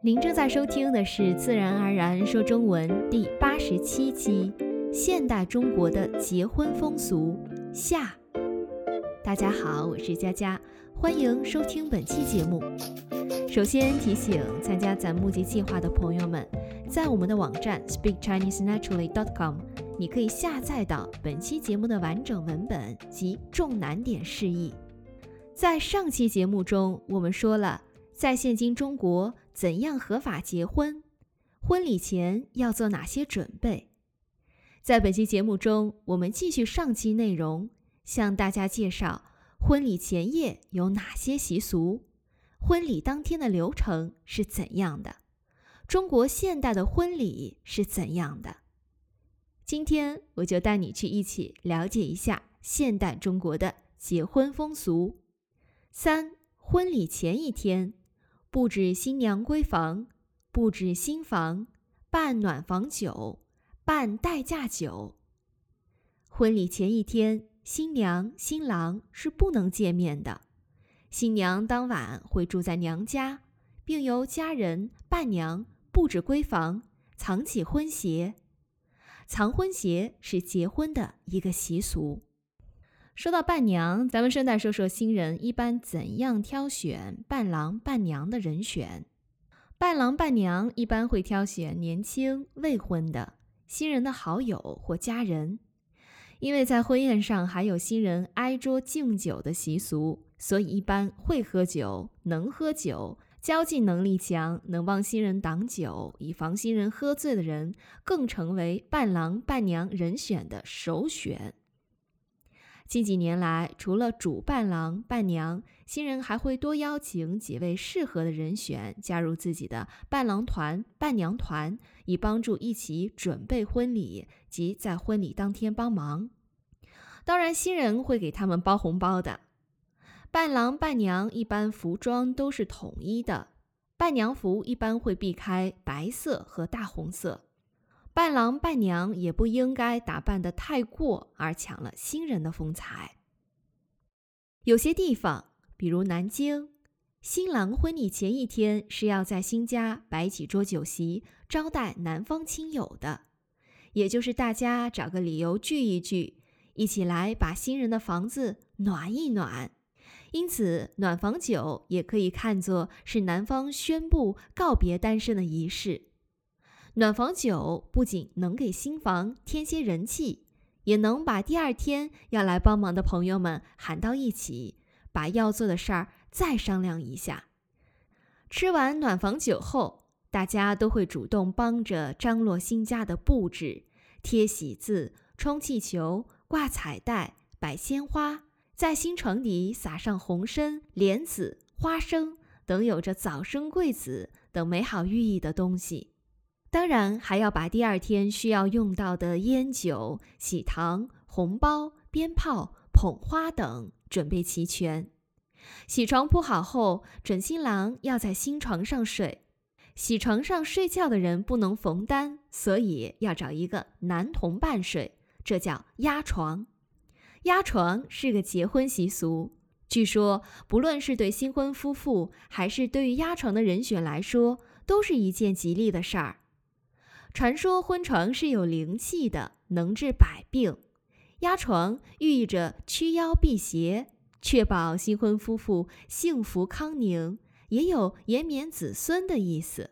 您正在收听的是《自然而然说中文》第八十七期《现代中国的结婚风俗》下。大家好，我是佳佳，欢迎收听本期节目。首先提醒参加咱募集计划的朋友们，在我们的网站 speak chinese naturally dot com，你可以下载到本期节目的完整文本及重难点释义。在上期节目中，我们说了，在现今中国怎样合法结婚，婚礼前要做哪些准备。在本期节目中，我们继续上期内容，向大家介绍婚礼前夜有哪些习俗，婚礼当天的流程是怎样的，中国现代的婚礼是怎样的。今天我就带你去一起了解一下现代中国的结婚风俗。三、婚礼前一天，布置新娘闺房，布置新房，办暖房酒，办待嫁酒。婚礼前一天，新娘新郎是不能见面的。新娘当晚会住在娘家，并由家人伴娘布置闺房，藏起婚鞋。藏婚鞋是结婚的一个习俗。说到伴娘，咱们顺带说说新人一般怎样挑选伴郎伴娘的人选。伴郎伴娘一般会挑选年轻未婚的新人的好友或家人，因为在婚宴上还有新人挨桌敬酒的习俗，所以一般会喝酒、能喝酒、交际能力强、能帮新人挡酒，以防新人喝醉的人，更成为伴郎伴娘人选的首选。近几年来，除了主伴郎伴娘，新人还会多邀请几位适合的人选加入自己的伴郎团、伴娘团，以帮助一起准备婚礼及在婚礼当天帮忙。当然，新人会给他们包红包的。伴郎伴娘一般服装都是统一的，伴娘服一般会避开白色和大红色。伴郎伴娘也不应该打扮得太过，而抢了新人的风采。有些地方，比如南京，新郎婚礼前一天是要在新家摆几桌酒席，招待男方亲友的，也就是大家找个理由聚一聚，一起来把新人的房子暖一暖。因此，暖房酒也可以看作是男方宣布告别单身的仪式。暖房酒不仅能给新房添些人气，也能把第二天要来帮忙的朋友们喊到一起，把要做的事儿再商量一下。吃完暖房酒后，大家都会主动帮着张罗新家的布置，贴喜字、充气球、挂彩带、摆鲜花，在新床底撒上红参、莲子、花生等有着早生贵子等美好寓意的东西。当然，还要把第二天需要用到的烟酒、喜糖、红包、鞭炮、捧花等准备齐全。喜床铺好后，准新郎要在新床上睡。喜床上睡觉的人不能逢单，所以要找一个男同伴睡，这叫压床。压床是个结婚习俗，据说不论是对新婚夫妇，还是对于压床的人选来说，都是一件吉利的事儿。传说婚床是有灵气的，能治百病。压床寓意着驱妖辟邪，确保新婚夫妇幸福康宁，也有延绵子孙的意思。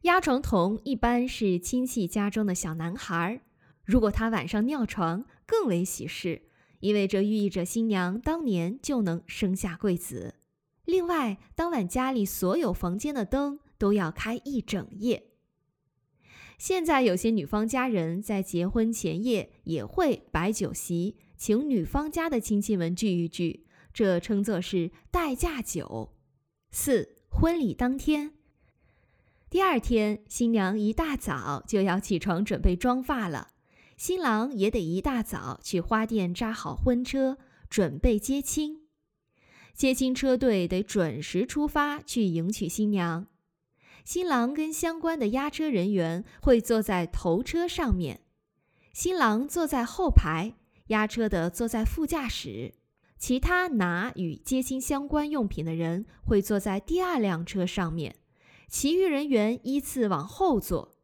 压床童一般是亲戚家中的小男孩，如果他晚上尿床，更为喜事，因为这寓意着新娘当年就能生下贵子。另外，当晚家里所有房间的灯都要开一整夜。现在有些女方家人在结婚前夜也会摆酒席，请女方家的亲戚们聚一聚，这称作是待嫁酒。四婚礼当天，第二天新娘一大早就要起床准备妆发了，新郎也得一大早去花店扎好婚车，准备接亲。接亲车队得准时出发去迎娶新娘。新郎跟相关的押车人员会坐在头车上面，新郎坐在后排，押车的坐在副驾驶，其他拿与接亲相关用品的人会坐在第二辆车上面。其余人员依次往后坐。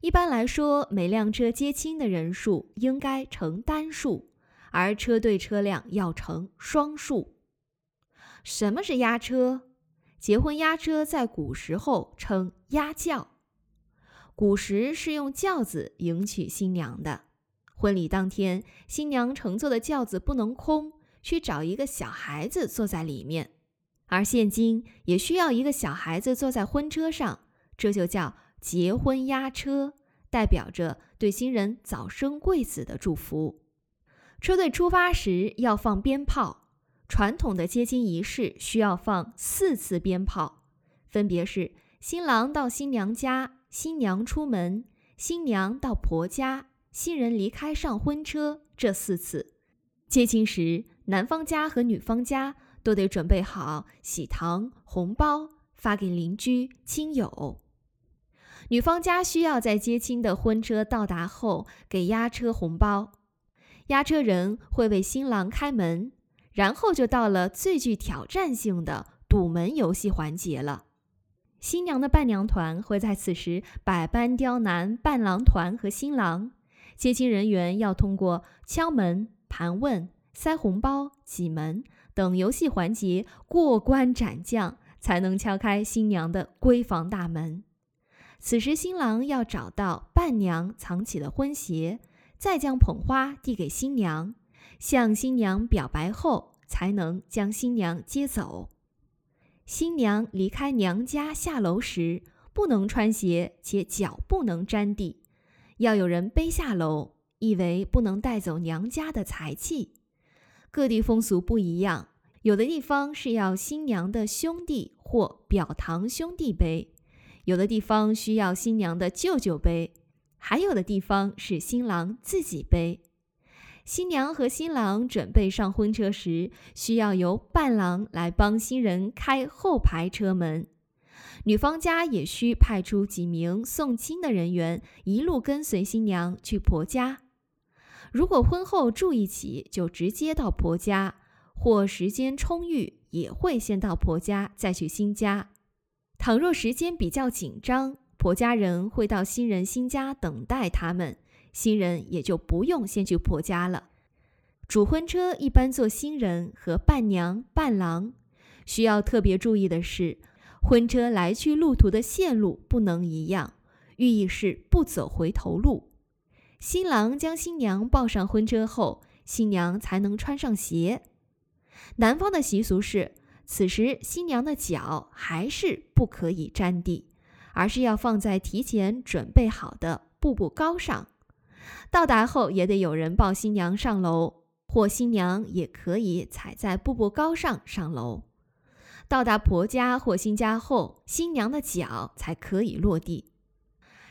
一般来说，每辆车接亲的人数应该成单数，而车队车辆要成双数。什么是押车？结婚押车在古时候称押轿。古时是用轿子迎娶新娘的。婚礼当天，新娘乘坐的轿子不能空，需找一个小孩子坐在里面。而现今也需要一个小孩子坐在婚车上，这就叫结婚押车，代表着对新人早生贵子的祝福。车队出发时要放鞭炮。传统的接亲仪式需要放四次鞭炮，分别是新郎到新娘家、新娘出门、新娘到婆家、新人离开上婚车这四次。接亲时，男方家和女方家都得准备好喜糖、红包发给邻居亲友。女方家需要在接亲的婚车到达后给押车红包，押车人会为新郎开门。然后就到了最具挑战性的堵门游戏环节了。新娘的伴娘团会在此时百般刁难伴郎团和新郎。接亲人员要通过敲门、盘问、塞红包、挤门等游戏环节过关斩将，才能敲开新娘的闺房大门。此时，新郎要找到伴娘藏起的婚鞋，再将捧花递给新娘。向新娘表白后，才能将新娘接走。新娘离开娘家下楼时，不能穿鞋，且脚不能沾地，要有人背下楼，意为不能带走娘家的财气。各地风俗不一样，有的地方是要新娘的兄弟或表堂兄弟背，有的地方需要新娘的舅舅背，还有的地方是新郎自己背。新娘和新郎准备上婚车时，需要由伴郎来帮新人开后排车门。女方家也需派出几名送亲的人员，一路跟随新娘去婆家。如果婚后住一起，就直接到婆家；或时间充裕，也会先到婆家再去新家。倘若时间比较紧张，婆家人会到新人新家等待他们。新人也就不用先去婆家了。主婚车一般坐新人和伴娘、伴郎。需要特别注意的是，婚车来去路途的线路不能一样，寓意是不走回头路。新郎将新娘抱上婚车后，新娘才能穿上鞋。南方的习俗是，此时新娘的脚还是不可以沾地，而是要放在提前准备好的步步高上。到达后也得有人抱新娘上楼，或新娘也可以踩在步步高上上楼。到达婆家或新家后，新娘的脚才可以落地。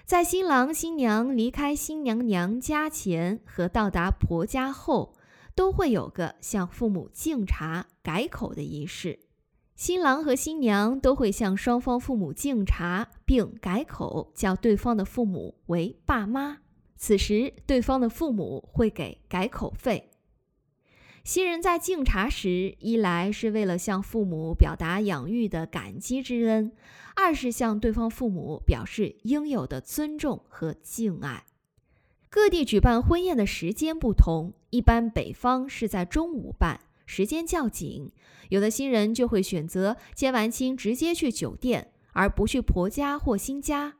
在新郎新娘离开新娘娘家前和到达婆家后，都会有个向父母敬茶改口的仪式。新郎和新娘都会向双方父母敬茶，并改口叫对方的父母为爸妈。此时，对方的父母会给改口费。新人在敬茶时，一来是为了向父母表达养育的感激之恩，二是向对方父母表示应有的尊重和敬爱。各地举办婚宴的时间不同，一般北方是在中午办，时间较紧，有的新人就会选择接完亲直接去酒店，而不去婆家或新家。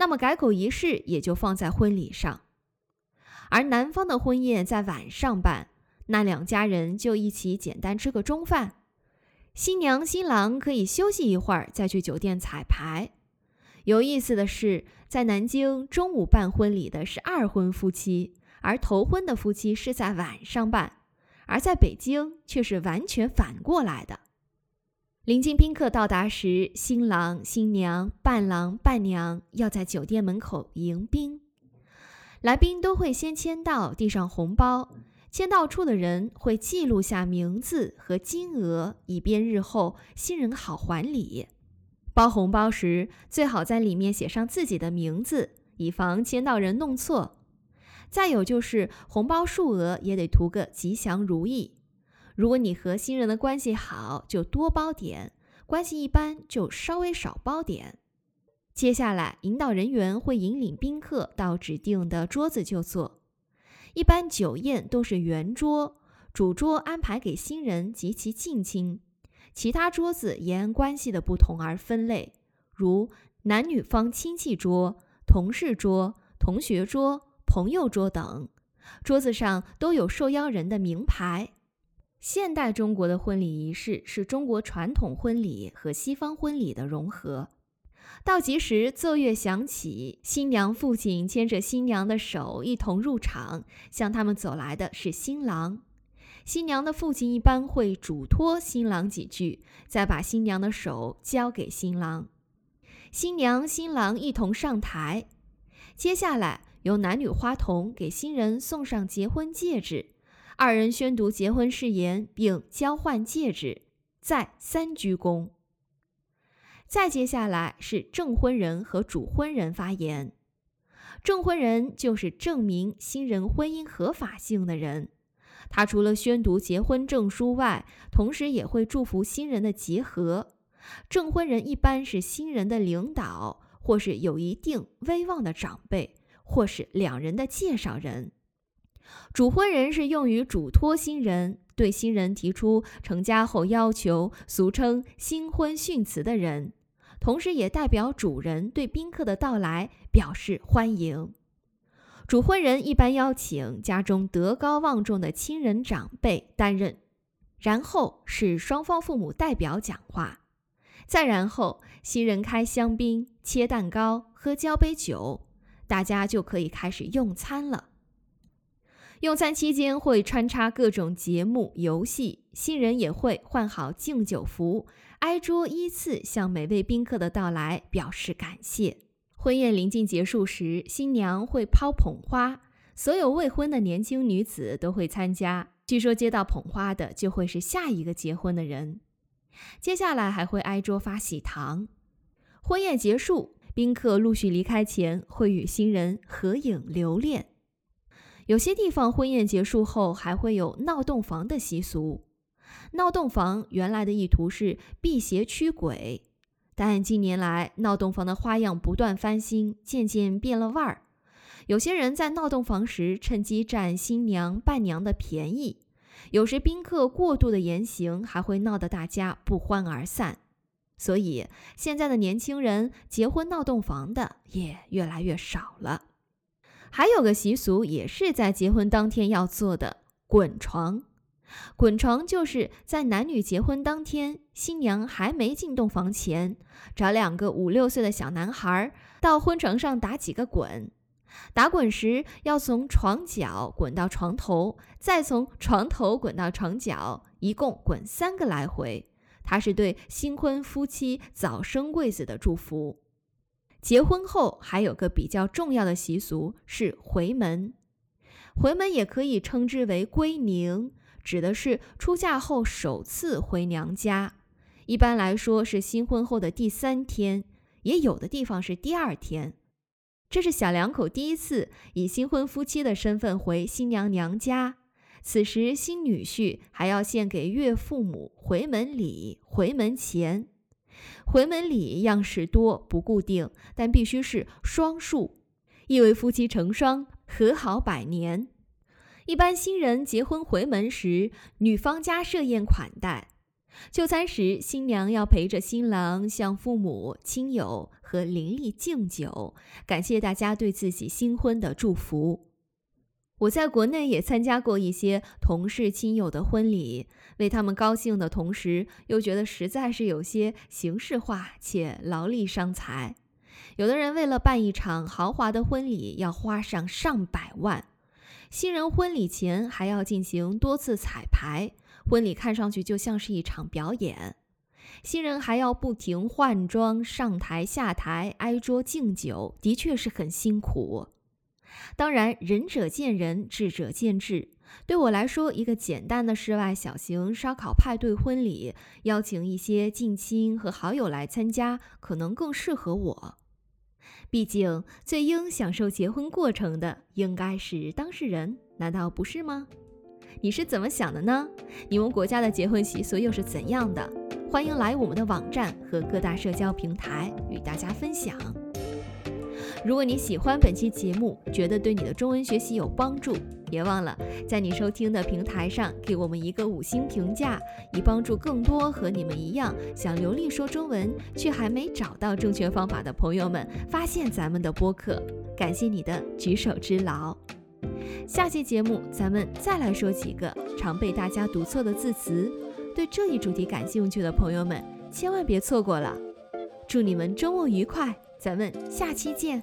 那么改口仪式也就放在婚礼上，而男方的婚宴在晚上办，那两家人就一起简单吃个中饭，新娘新郎可以休息一会儿再去酒店彩排。有意思的是，在南京中午办婚礼的是二婚夫妻，而头婚的夫妻是在晚上办，而在北京却是完全反过来的。临近宾客到达时，新郎、新娘、伴郎、伴娘要在酒店门口迎宾。来宾都会先签到，递上红包。签到处的人会记录下名字和金额，以便日后新人好还礼。包红包时，最好在里面写上自己的名字，以防签到人弄错。再有就是红包数额也得图个吉祥如意。如果你和新人的关系好，就多包点；关系一般，就稍微少包点。接下来，引导人员会引领宾客到指定的桌子就坐。一般酒宴都是圆桌，主桌安排给新人及其近亲，其他桌子沿关系的不同而分类，如男女方亲戚桌、同事桌、同学桌、朋友桌等。桌子上都有受邀人的名牌。现代中国的婚礼仪式是中国传统婚礼和西方婚礼的融合。倒计时奏乐响起，新娘父亲牵着新娘的手一同入场，向他们走来的是新郎。新娘的父亲一般会嘱托新郎几句，再把新娘的手交给新郎。新娘、新郎一同上台，接下来由男女花童给新人送上结婚戒指，二人宣读结婚誓言并交换戒指，再三鞠躬。再接下来是证婚人和主婚人发言。证婚人就是证明新人婚姻合法性的人，他除了宣读结婚证书外，同时也会祝福新人的结合。证婚人一般是新人的领导，或是有一定威望的长辈，或是两人的介绍人。主婚人是用于嘱托新人，对新人提出成家后要求，俗称新婚训词的人。同时，也代表主人对宾客的到来表示欢迎。主婚人一般邀请家中德高望重的亲人长辈担任，然后是双方父母代表讲话，再然后新人开香槟、切蛋糕、喝交杯酒，大家就可以开始用餐了。用餐期间会穿插各种节目、游戏，新人也会换好敬酒服。挨桌依次向每位宾客的到来表示感谢。婚宴临近结束时，新娘会抛捧花，所有未婚的年轻女子都会参加。据说接到捧花的就会是下一个结婚的人。接下来还会挨桌发喜糖。婚宴结束，宾客陆续离开前会与新人合影留念。有些地方婚宴结束后还会有闹洞房的习俗。闹洞房原来的意图是辟邪驱鬼，但近年来闹洞房的花样不断翻新，渐渐变了味儿。有些人在闹洞房时趁机占新娘伴娘的便宜，有时宾客过度的言行还会闹得大家不欢而散。所以现在的年轻人结婚闹洞房的也越来越少了。还有个习俗也是在结婚当天要做的，滚床。滚床就是在男女结婚当天，新娘还没进洞房前，找两个五六岁的小男孩到婚床上打几个滚。打滚时要从床脚滚到床头，再从床头滚到床脚，一共滚三个来回。它是对新婚夫妻早生贵子的祝福。结婚后还有个比较重要的习俗是回门，回门也可以称之为归宁。指的是出嫁后首次回娘家，一般来说是新婚后的第三天，也有的地方是第二天。这是小两口第一次以新婚夫妻的身份回新娘娘家，此时新女婿还要献给岳父母回门礼、回门钱。回门礼样式多不固定，但必须是双数，意为夫妻成双，和好百年。一般新人结婚回门时，女方家设宴款待。就餐时，新娘要陪着新郎向父母亲友和邻里敬酒，感谢大家对自己新婚的祝福。我在国内也参加过一些同事亲友的婚礼，为他们高兴的同时，又觉得实在是有些形式化且劳力伤财。有的人为了办一场豪华的婚礼，要花上上百万。新人婚礼前还要进行多次彩排，婚礼看上去就像是一场表演。新人还要不停换装、上台下台、挨桌敬酒，的确是很辛苦。当然，仁者见仁，智者见智。对我来说，一个简单的室外小型烧烤派对婚礼，邀请一些近亲和好友来参加，可能更适合我。毕竟，最应享受结婚过程的应该是当事人，难道不是吗？你是怎么想的呢？你们国家的结婚习俗又是怎样的？欢迎来我们的网站和各大社交平台与大家分享。如果你喜欢本期节目，觉得对你的中文学习有帮助，别忘了在你收听的平台上给我们一个五星评价，以帮助更多和你们一样想流利说中文却还没找到正确方法的朋友们发现咱们的播客。感谢你的举手之劳。下期节目咱们再来说几个常被大家读错的字词，对这一主题感兴趣的朋友们千万别错过了。祝你们周末愉快！咱们下期见。